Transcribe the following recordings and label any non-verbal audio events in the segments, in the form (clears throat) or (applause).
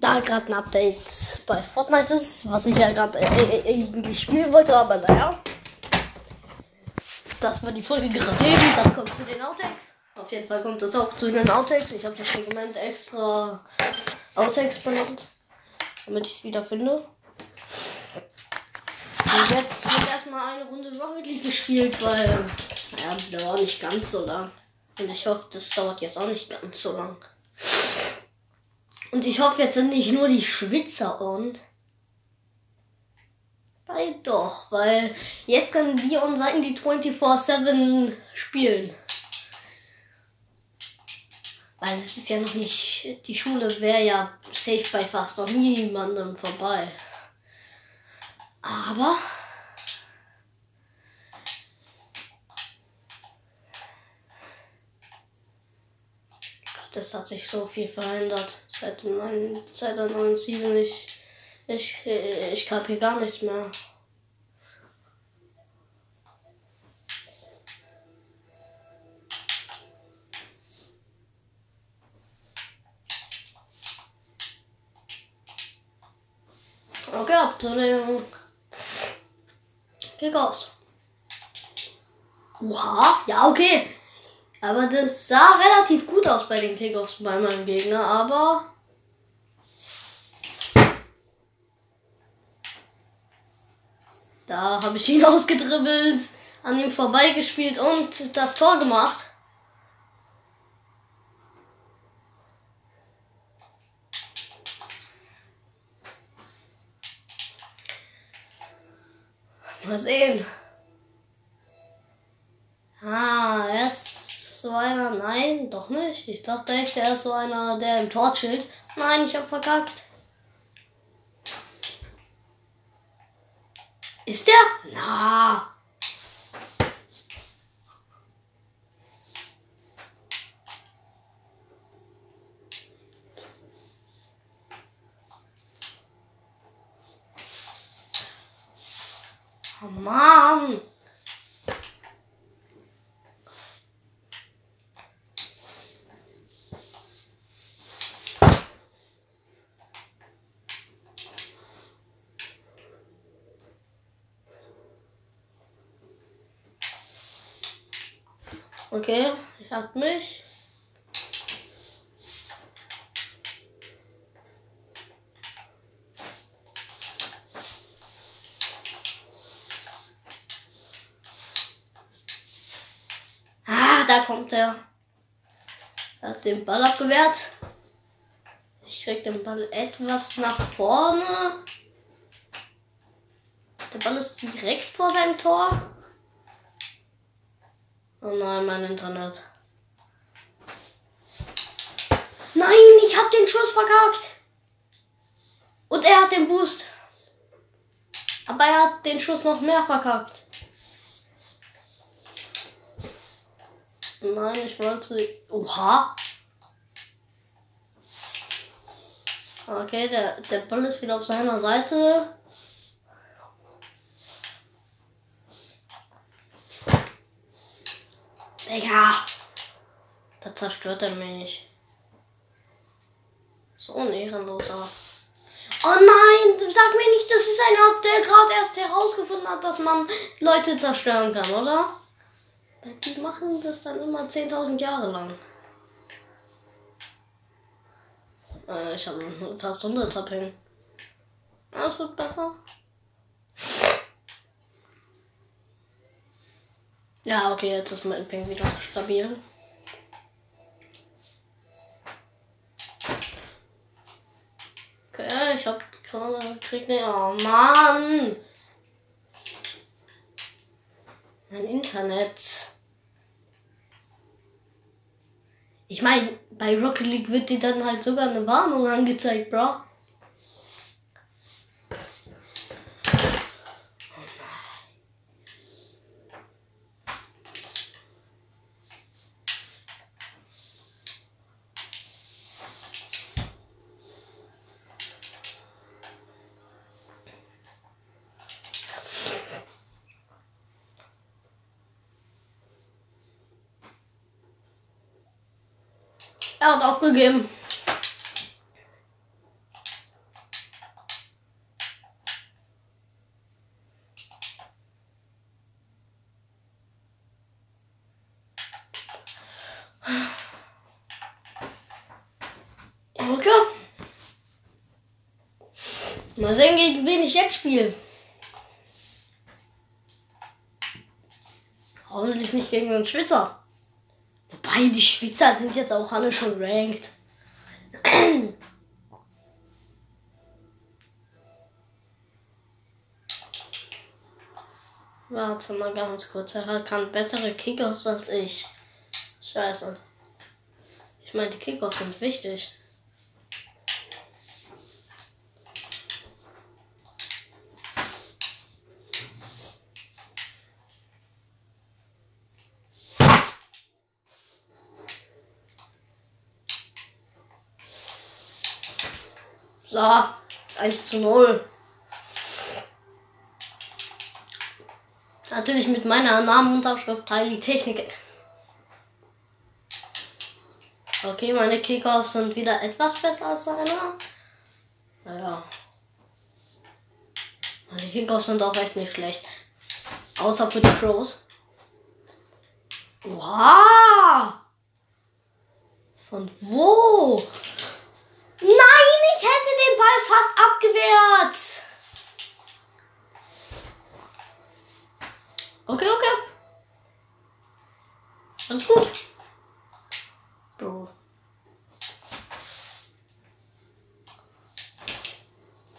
da gerade ein Update bei Fortnite ist, was ich ja gerade äh, äh, eigentlich spielen wollte, aber naja. Das war die Folge gerade eben, das kommt zu den Outtakes. Auf jeden Fall kommt das auch zu den Outtakes. Ich habe das Segment extra Outtakes benannt, damit ich es wieder finde. Und jetzt wird erstmal eine Runde Rocket League gespielt, weil, naja, der war nicht ganz so lang. Und ich hoffe, das dauert jetzt auch nicht ganz so lang. Und ich hoffe, jetzt sind nicht nur die Schwitzer und. Weil doch, weil jetzt können wir und Seiten die 24-7 spielen. Weil es ist ja noch nicht. Die Schule wäre ja safe bei fast noch niemandem vorbei. Aber. Es hat sich so viel verändert seit, meinem, seit der neuen Season. Ich, ich, ich hier gar nichts mehr. Okay, ab zu den Kickoffs. Oha, ja, okay. Aber das sah relativ gut aus bei den Kickoffs bei meinem Gegner, aber. Da habe ich ihn (laughs) ausgedribbelt, an ihm vorbeigespielt und das Tor gemacht. Mal sehen. Nein, doch nicht. Ich dachte echt, er ist so einer, der im Tor chillt. Nein, ich hab verkackt. Ist der? Na. Oh Mann. Okay, ich hab mich. Ah, da kommt er. Er hat den Ball abgewehrt. Ich krieg den Ball etwas nach vorne. Der Ball ist direkt vor seinem Tor. Oh nein, mein Internet. Nein, ich hab den Schuss verkackt. Und er hat den Boost. Aber er hat den Schuss noch mehr verkackt. Nein, ich wollte. Oha. Okay, der, der Ball ist wieder auf seiner Seite. Digga. Da zerstört er mich. So ein Ehrenloser. Oh nein, sag mir nicht, das ist ein Ob, der gerade erst herausgefunden hat, dass man Leute zerstören kann, oder? Die machen das dann immer 10.000 Jahre lang. Äh, ich habe fast 100 Tapping. Das wird besser. Ja, okay, jetzt ist mein Ping wieder stabil. Okay, ich hab gerade krieg ne. Oh Mann! Mein Internet. Ich meine, bei Rocket League wird dir dann halt sogar eine Warnung angezeigt, Bro. zugeben. Okay. Mal sehen, gegen wen ich jetzt spiele. Hoffentlich nicht gegen einen Schwitzer. Wobei, die Schwitzer sind jetzt auch alle schon ranked. (clears throat) Warte mal ganz kurz. Er kann bessere Kickoffs als ich. Scheiße. Ich meine, die Kickoffs sind wichtig. So, 1 zu 0. Natürlich mit meiner Namenunterschrift Teil die Technik. Okay, meine Kickoffs sind wieder etwas besser als seiner. Naja. Meine Kickoffs sind auch echt nicht schlecht. Außer für die Crows. Wow! Von wo? Nein, ich hätte den Ball fast abgewehrt. Okay, okay. Alles gut. Bro.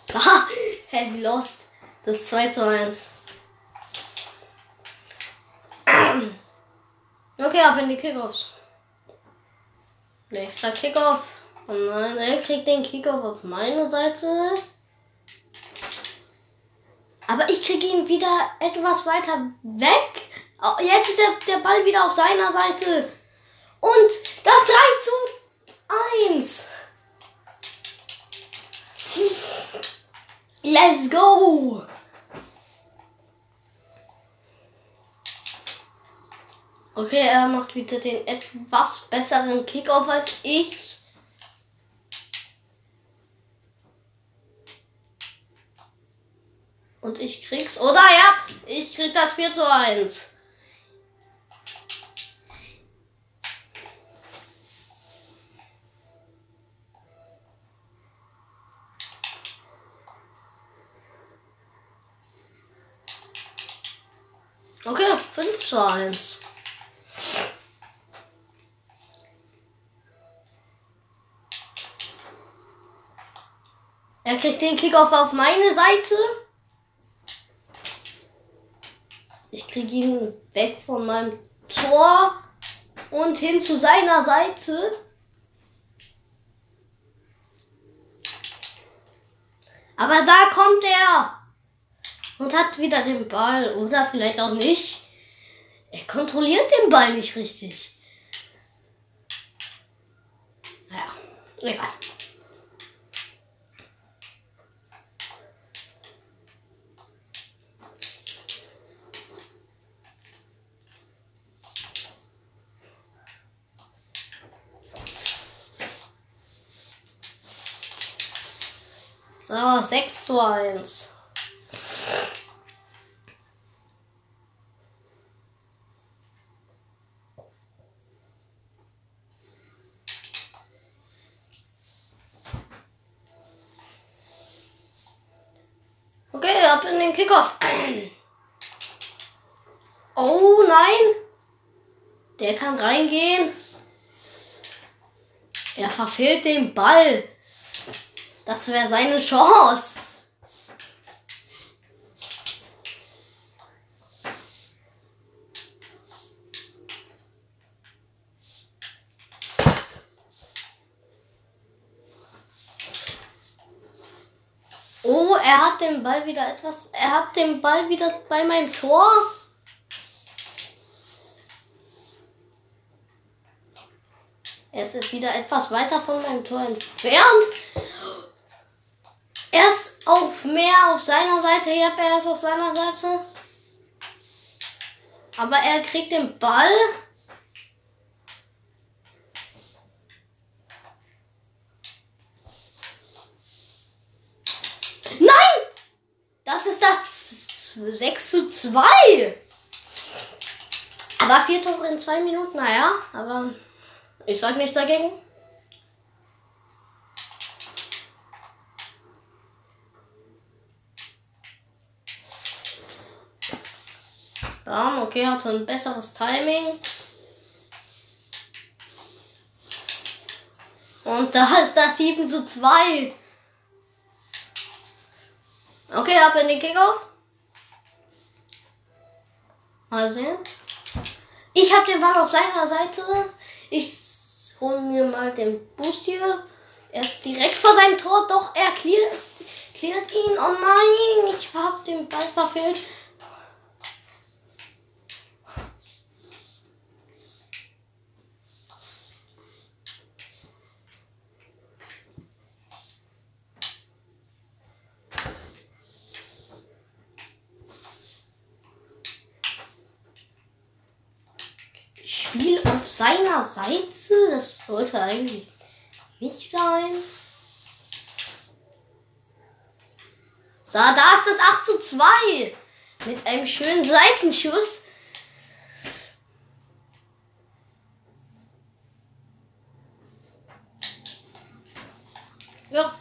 (laughs) Aha, Heavy Lost. Das ist 2 zu 1. Okay, ab in die Kickoffs. Nächster Kickoff. Oh nein, er kriegt den Kickoff auf meine Seite. Aber ich kriege ihn wieder etwas weiter weg. Jetzt ist der Ball wieder auf seiner Seite. Und das 3 zu 1. Let's go. Okay, er macht wieder den etwas besseren Kickoff als ich. Und ich krieg's. Oder ja, ich krieg das 4 zu 1. Okay, 5 zu 1. Er kriegt den Kickoff auf meine Seite. Kriege ihn weg von meinem Tor und hin zu seiner Seite. Aber da kommt er und hat wieder den Ball oder vielleicht auch nicht. Er kontrolliert den Ball nicht richtig. Naja, egal. So, 6 zu 1. Okay, ab in den Kickoff. Oh nein. Der kann reingehen. Er verfehlt den Ball. Das wäre seine Chance. Oh, er hat den Ball wieder etwas. Er hat den Ball wieder bei meinem Tor. Er ist wieder etwas weiter von meinem Tor entfernt. Er ist auf mehr auf seiner Seite. Ja, er ist auf seiner Seite. Aber er kriegt den Ball. Nein! Das ist das 6 zu 2. Aber vier Tore in zwei Minuten, naja, aber ich sag nichts dagegen. Bam, okay, hatte ein besseres Timing. Und da (laughs) ist das 7 zu 2. Okay, ab in den Kickoff. Mal sehen. Ich habe den Ball auf seiner Seite. Ich hole mir mal den Boost hier. Er ist direkt vor seinem Tor, doch er cleart, cleart ihn. Oh nein, ich habe den Ball verfehlt. Spiel auf seiner Seite? Das sollte eigentlich nicht sein. So, da ist das 8 zu 2. Mit einem schönen Seitenschuss. Ja.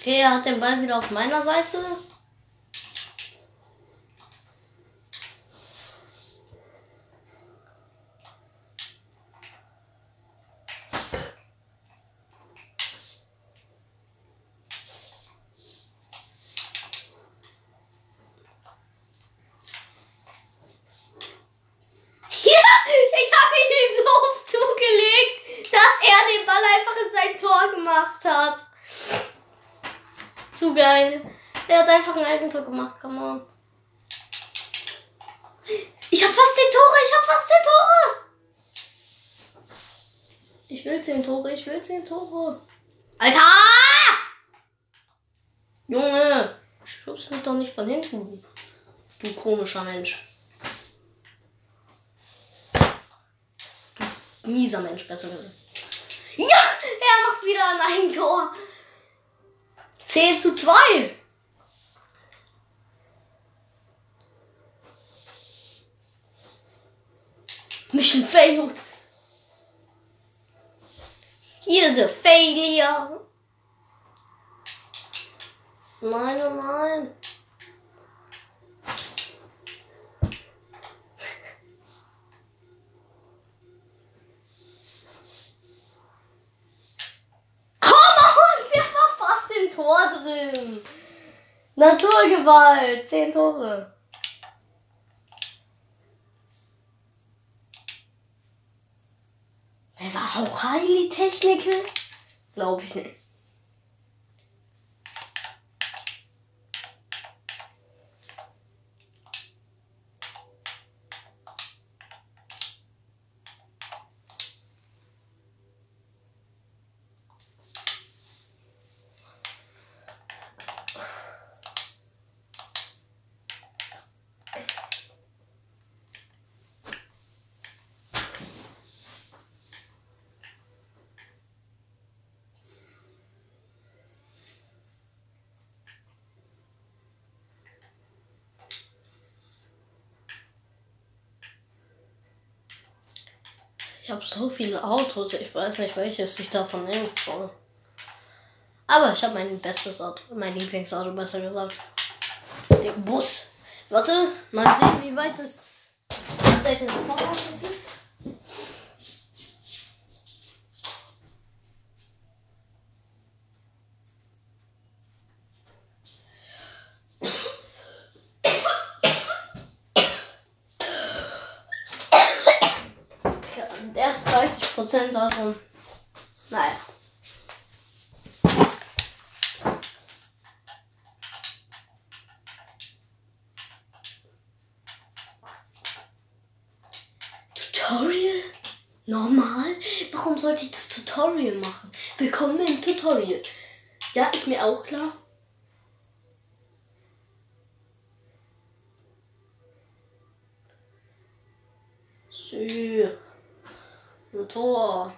Okay. Okay, er hat den Ball wieder auf meiner Seite. (laughs) Ja, ich Zu geil. Er hat einfach ein Eigentor gemacht, come on. Ich hab fast 10 Tore, ich hab fast 10 Tore. Ich will 10 Tore, ich will 10 Tore. Alter! Junge, schubst mich doch nicht von hinten. Du komischer Mensch. Du mieser Mensch, besser gesagt. Ja, er macht wieder ein Eigentor. 10 zu 2. Mission failed. Here's a failure. Nein, oh nein. Komm on, der war fast im Tor drin. Naturgewalt, 10 Tore. Er war auch highly technical? Glaube ich nicht. Ich habe so viele Autos, ich weiß nicht, welches ich davon nehmen soll. Aber ich habe mein bestes Auto, mein Lieblingsauto besser gesagt. Den Bus. Warte, mal sehen, wie weit das Update in der Voraus ist. Ja, der ist 30 Prozent, also. Naja. Tutorial? Normal? Warum sollte ich das Tutorial machen? Willkommen im Tutorial. Ja, ist mir auch klar. Sü. Ein Tor.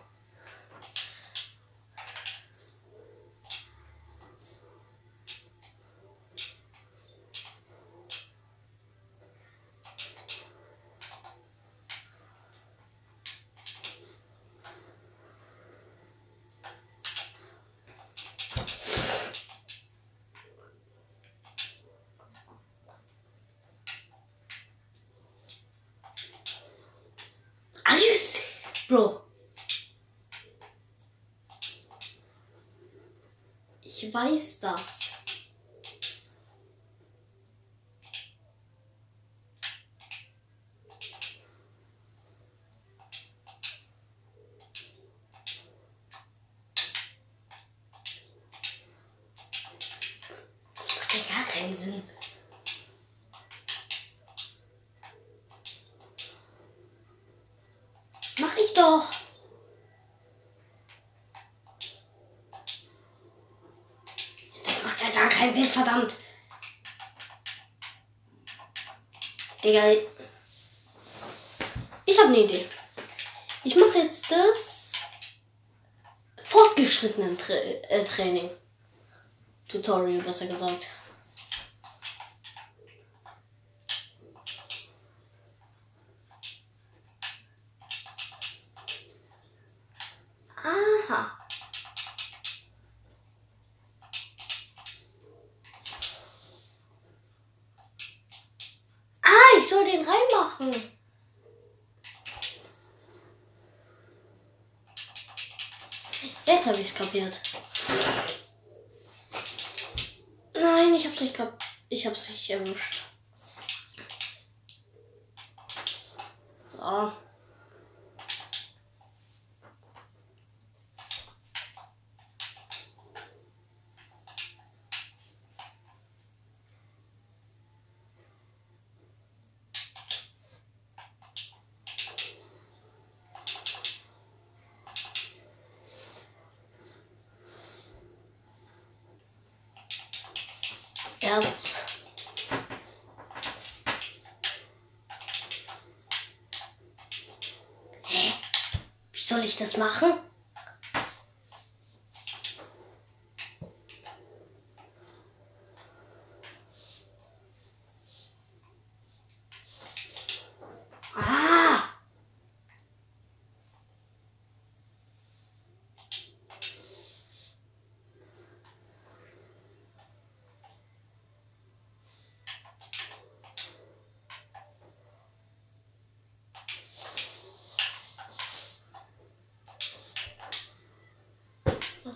You see? Bro. Ich weiß das. Das macht ja gar keinen Sinn. Mach ich doch. Das macht ja gar keinen Sinn, verdammt. Digga. Ich habe eine Idee. Ich mache jetzt das fortgeschrittenen Tra äh, Training. Tutorial, besser gesagt. Kapiert. Nein, ich hab's nicht kap Ich hab's nicht erwischt. So. Erz. Hä? Wie soll ich das machen? Ah!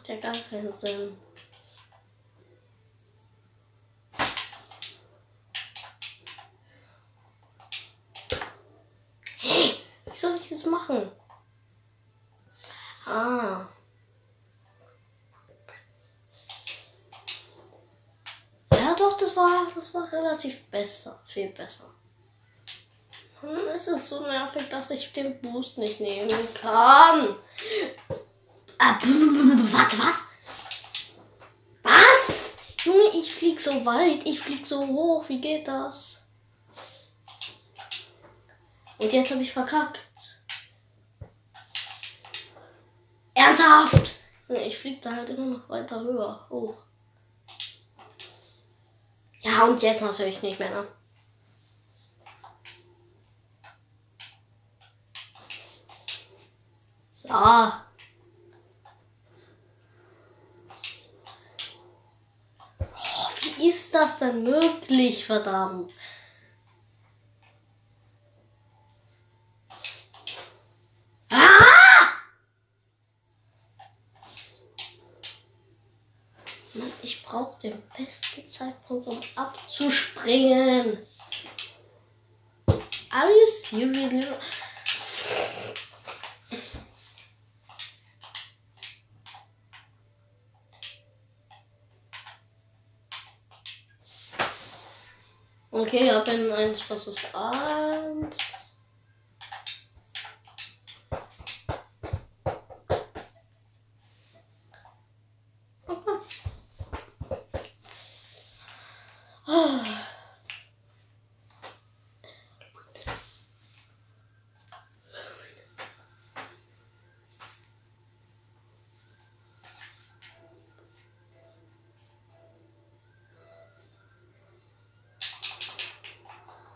Macht ja gar keinen Sinn. Hey, wie soll ich das machen? Ah. Ja, doch, das war, das war relativ besser. Viel besser. Hm, es ist so nervig, dass ich den Boost nicht nehmen kann. Ah, warte, was? Was? Junge, ich flieg so weit, ich flieg so hoch, wie geht das? Und jetzt habe ich verkackt. Ernsthaft? Ich flieg da halt immer noch weiter höher, hoch. Ja, und jetzt natürlich nicht mehr, ne? So. Ist das denn möglich, verdammt? Ah! Ich brauche den besten Zeitpunkt, um abzuspringen. Are you serious? Okay, ab in 1 versus 1.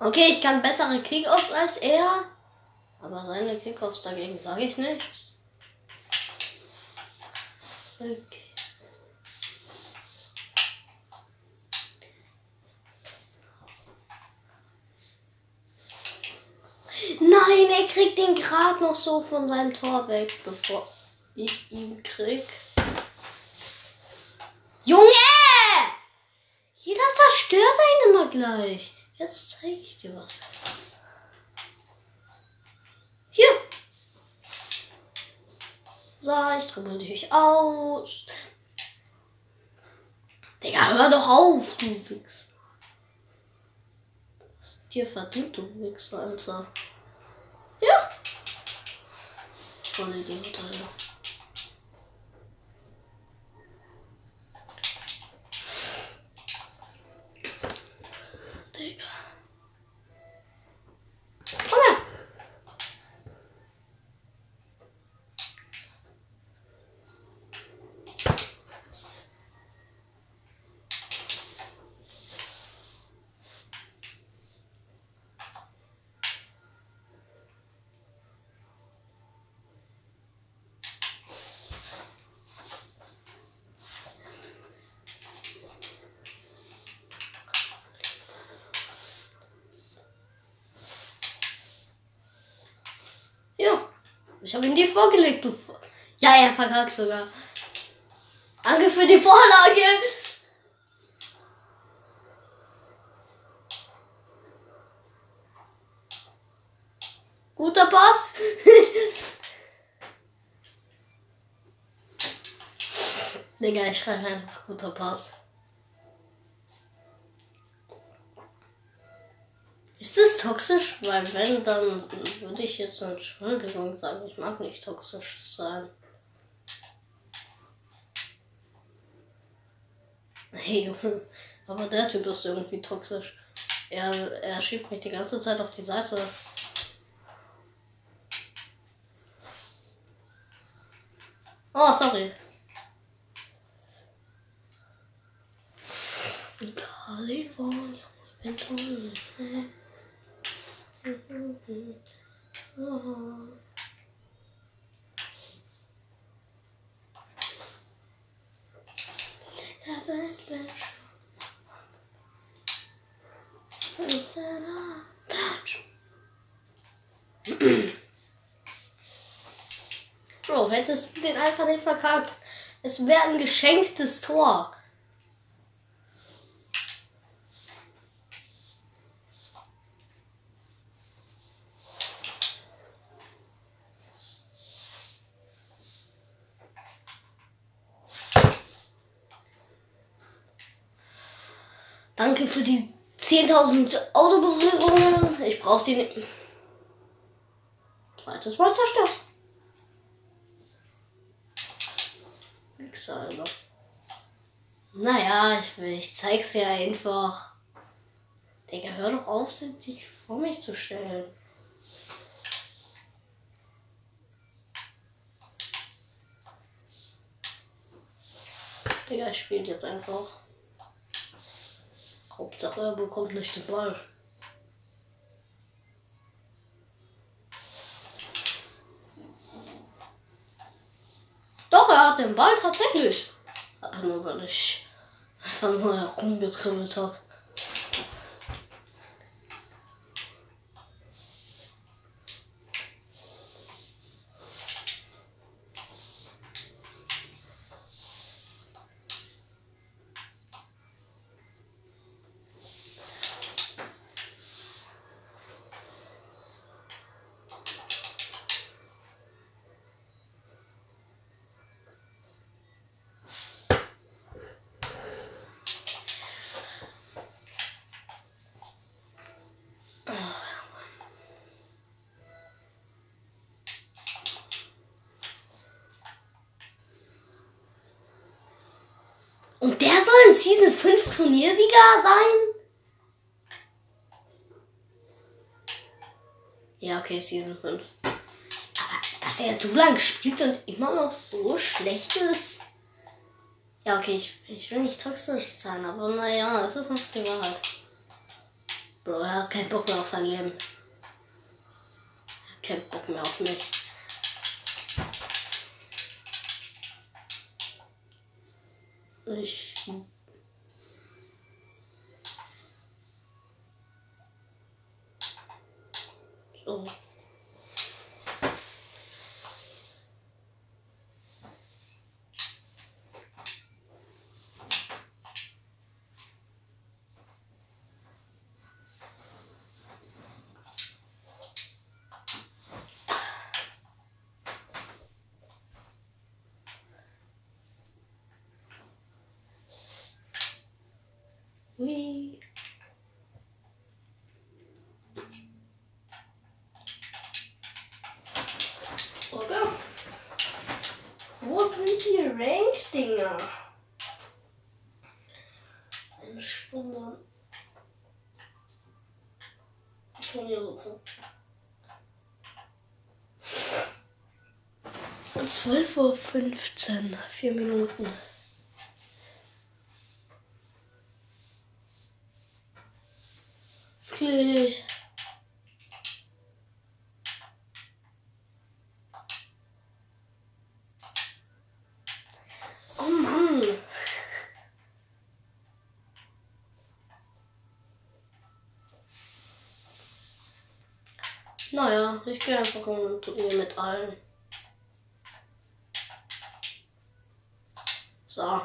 Okay, ich kann bessere Kickoffs als er. Aber seine Kickoffs dagegen sage ich nichts. Okay. Nein, er kriegt ihn gerade noch so von seinem Tor weg, bevor ich ihn krieg. Junge! Jeder zerstört einen immer gleich. Jetzt zeige ich dir was. Hier. So, ich dribbel dich aus. Digga, hör doch auf, du Wichs. Was dir verdient, du Wichser, Alter. Ja. Voll Idiot, Alter. Digga. Ich habe ihn dir vorgelegt, du. Ja, er verkackt sogar. Danke für die Vorlage. Guter Pass. (laughs) Digga, ich schreibe einfach guter Pass. Toxisch? Weil wenn, dann würde ich jetzt Entschuldigung sagen. Ich mag nicht toxisch sein. Hey. Aber der Typ ist irgendwie toxisch. Er, er schiebt mich die ganze Zeit auf die Seite. Oh, sorry. California. Bro, hättest du den einfach nicht verkackt. Es wäre ein geschenktes Tor. Danke für die 10.000 Autoberührungen. Ich brauche sie nicht. Zweites Mal zerstört. Wichser, Alter. Naja, ich, ich zeig's dir einfach. Digga, hör doch auf, dich vor mich zu stellen. Digga, ich spiele jetzt einfach. Hauptsache, er bekommt nicht den Ball. Doch, er hat den Ball tatsächlich. Aber nur weil ich einfach nur herumgetribbelt habe. Season 5 Turniersieger sein? Ja, okay, Season 5. Aber dass er so lange spielt und immer noch so schlecht ist. Ja, okay, ich, ich will nicht toxisch sein, aber naja, das ist einfach die Wahrheit. Bro, er hat keinen Bock mehr auf sein Leben. Er hat keinen Bock mehr auf mich. Ich. いいウィー。Rank-Dinger? Eine Stunde. Turnier suchen. 12.15 Uhr, 4 Minuten. Wirklich. Oh Mann. Ich gehe einfach ein Turnier mit allen. So.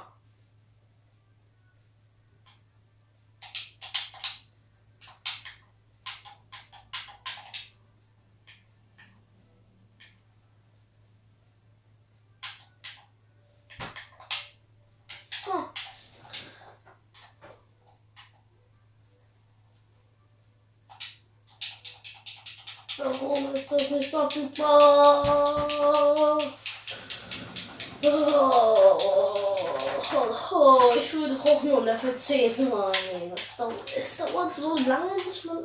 Level 10 sein. Das dauert, es dauert so lange, bis man.